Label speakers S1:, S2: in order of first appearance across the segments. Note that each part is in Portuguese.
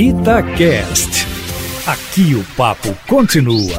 S1: Itacast. Aqui o papo continua.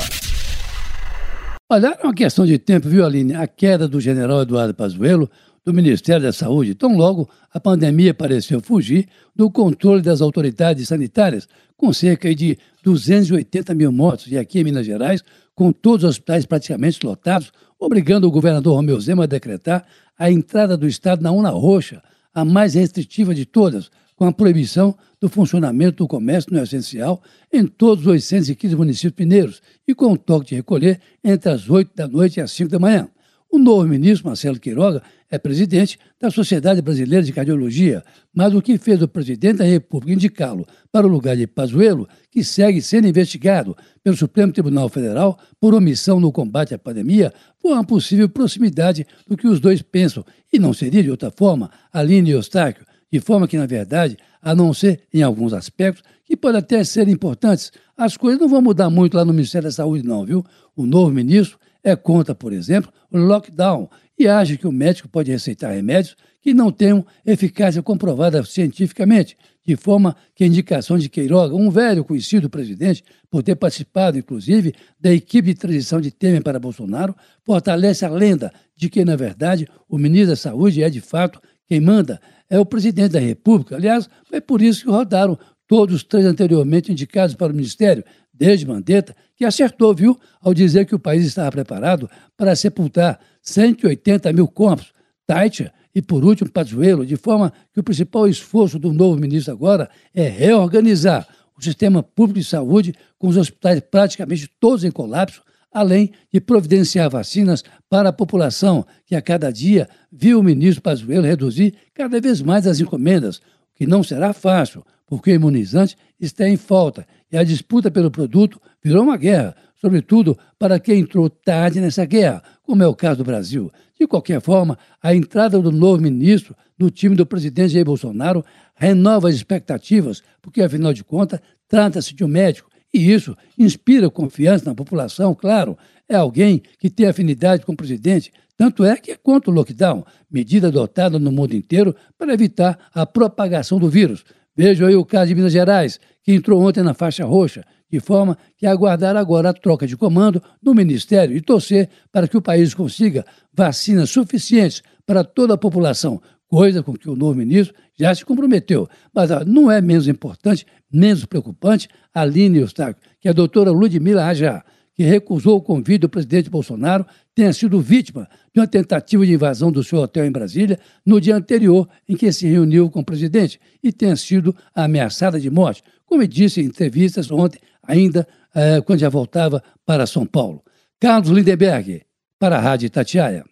S2: Olha, é uma questão de tempo, viu, Aline? A queda do general Eduardo Pazuello do Ministério da Saúde, tão logo a pandemia pareceu fugir do controle das autoridades sanitárias, com cerca de 280 mil mortos, e aqui em Minas Gerais, com todos os hospitais praticamente lotados, obrigando o governador Romeu Zema a decretar a entrada do Estado na Una Roxa, a mais restritiva de todas, com a proibição do funcionamento do comércio no essencial em todos os 815 municípios mineiros e com o toque de recolher entre as 8 da noite e as 5 da manhã. O novo ministro, Marcelo Queiroga, é presidente da Sociedade Brasileira de Cardiologia, mas o que fez o presidente da República indicá-lo para o lugar de Pazuello, que segue sendo investigado pelo Supremo Tribunal Federal por omissão no combate à pandemia, foi uma possível proximidade do que os dois pensam, e não seria de outra forma, Aline e Eustáquio, de forma que, na verdade, a não ser em alguns aspectos, que podem até ser importantes, as coisas não vão mudar muito lá no Ministério da Saúde, não, viu? O novo ministro é contra, por exemplo, o lockdown e acha que o médico pode receitar remédios que não tenham eficácia comprovada cientificamente, de forma que a indicação de Queiroga, um velho conhecido do presidente, por ter participado, inclusive, da equipe de transição de Temer para Bolsonaro, fortalece a lenda de que, na verdade, o ministro da Saúde é, de fato, quem manda é o presidente da República. Aliás, foi por isso que rodaram todos os três anteriormente indicados para o ministério, desde Mandetta, que acertou, viu, ao dizer que o país estava preparado para sepultar 180 mil corpos. Taitia e, por último, Pazuello, de forma que o principal esforço do novo ministro agora é reorganizar o sistema público de saúde, com os hospitais praticamente todos em colapso, além de providenciar vacinas para a população, que a cada dia viu o ministro Pazuello reduzir cada vez mais as encomendas, o que não será fácil, porque o imunizante está em falta e a disputa pelo produto virou uma guerra, sobretudo para quem entrou tarde nessa guerra, como é o caso do Brasil. De qualquer forma, a entrada do novo ministro no time do presidente Jair Bolsonaro renova as expectativas, porque, afinal de contas, trata-se de um médico e isso inspira confiança na população, claro. É alguém que tem afinidade com o presidente. Tanto é que é contra o lockdown, medida adotada no mundo inteiro para evitar a propagação do vírus. Veja aí o caso de Minas Gerais, que entrou ontem na faixa roxa, de forma que aguardar agora a troca de comando no Ministério e torcer para que o país consiga vacinas suficientes para toda a população, coisa com que o novo ministro já se comprometeu. Mas não é menos importante, menos preocupante a linha Eustáquio, que a doutora Ludmila Rajá, que recusou o convite do presidente Bolsonaro, tenha sido vítima de uma tentativa de invasão do seu hotel em Brasília no dia anterior em que se reuniu com o presidente e tenha sido ameaçada de morte, como disse em entrevistas ontem, ainda eh, quando já voltava para São Paulo. Carlos Lindenberg, para a Rádio Tatiaia.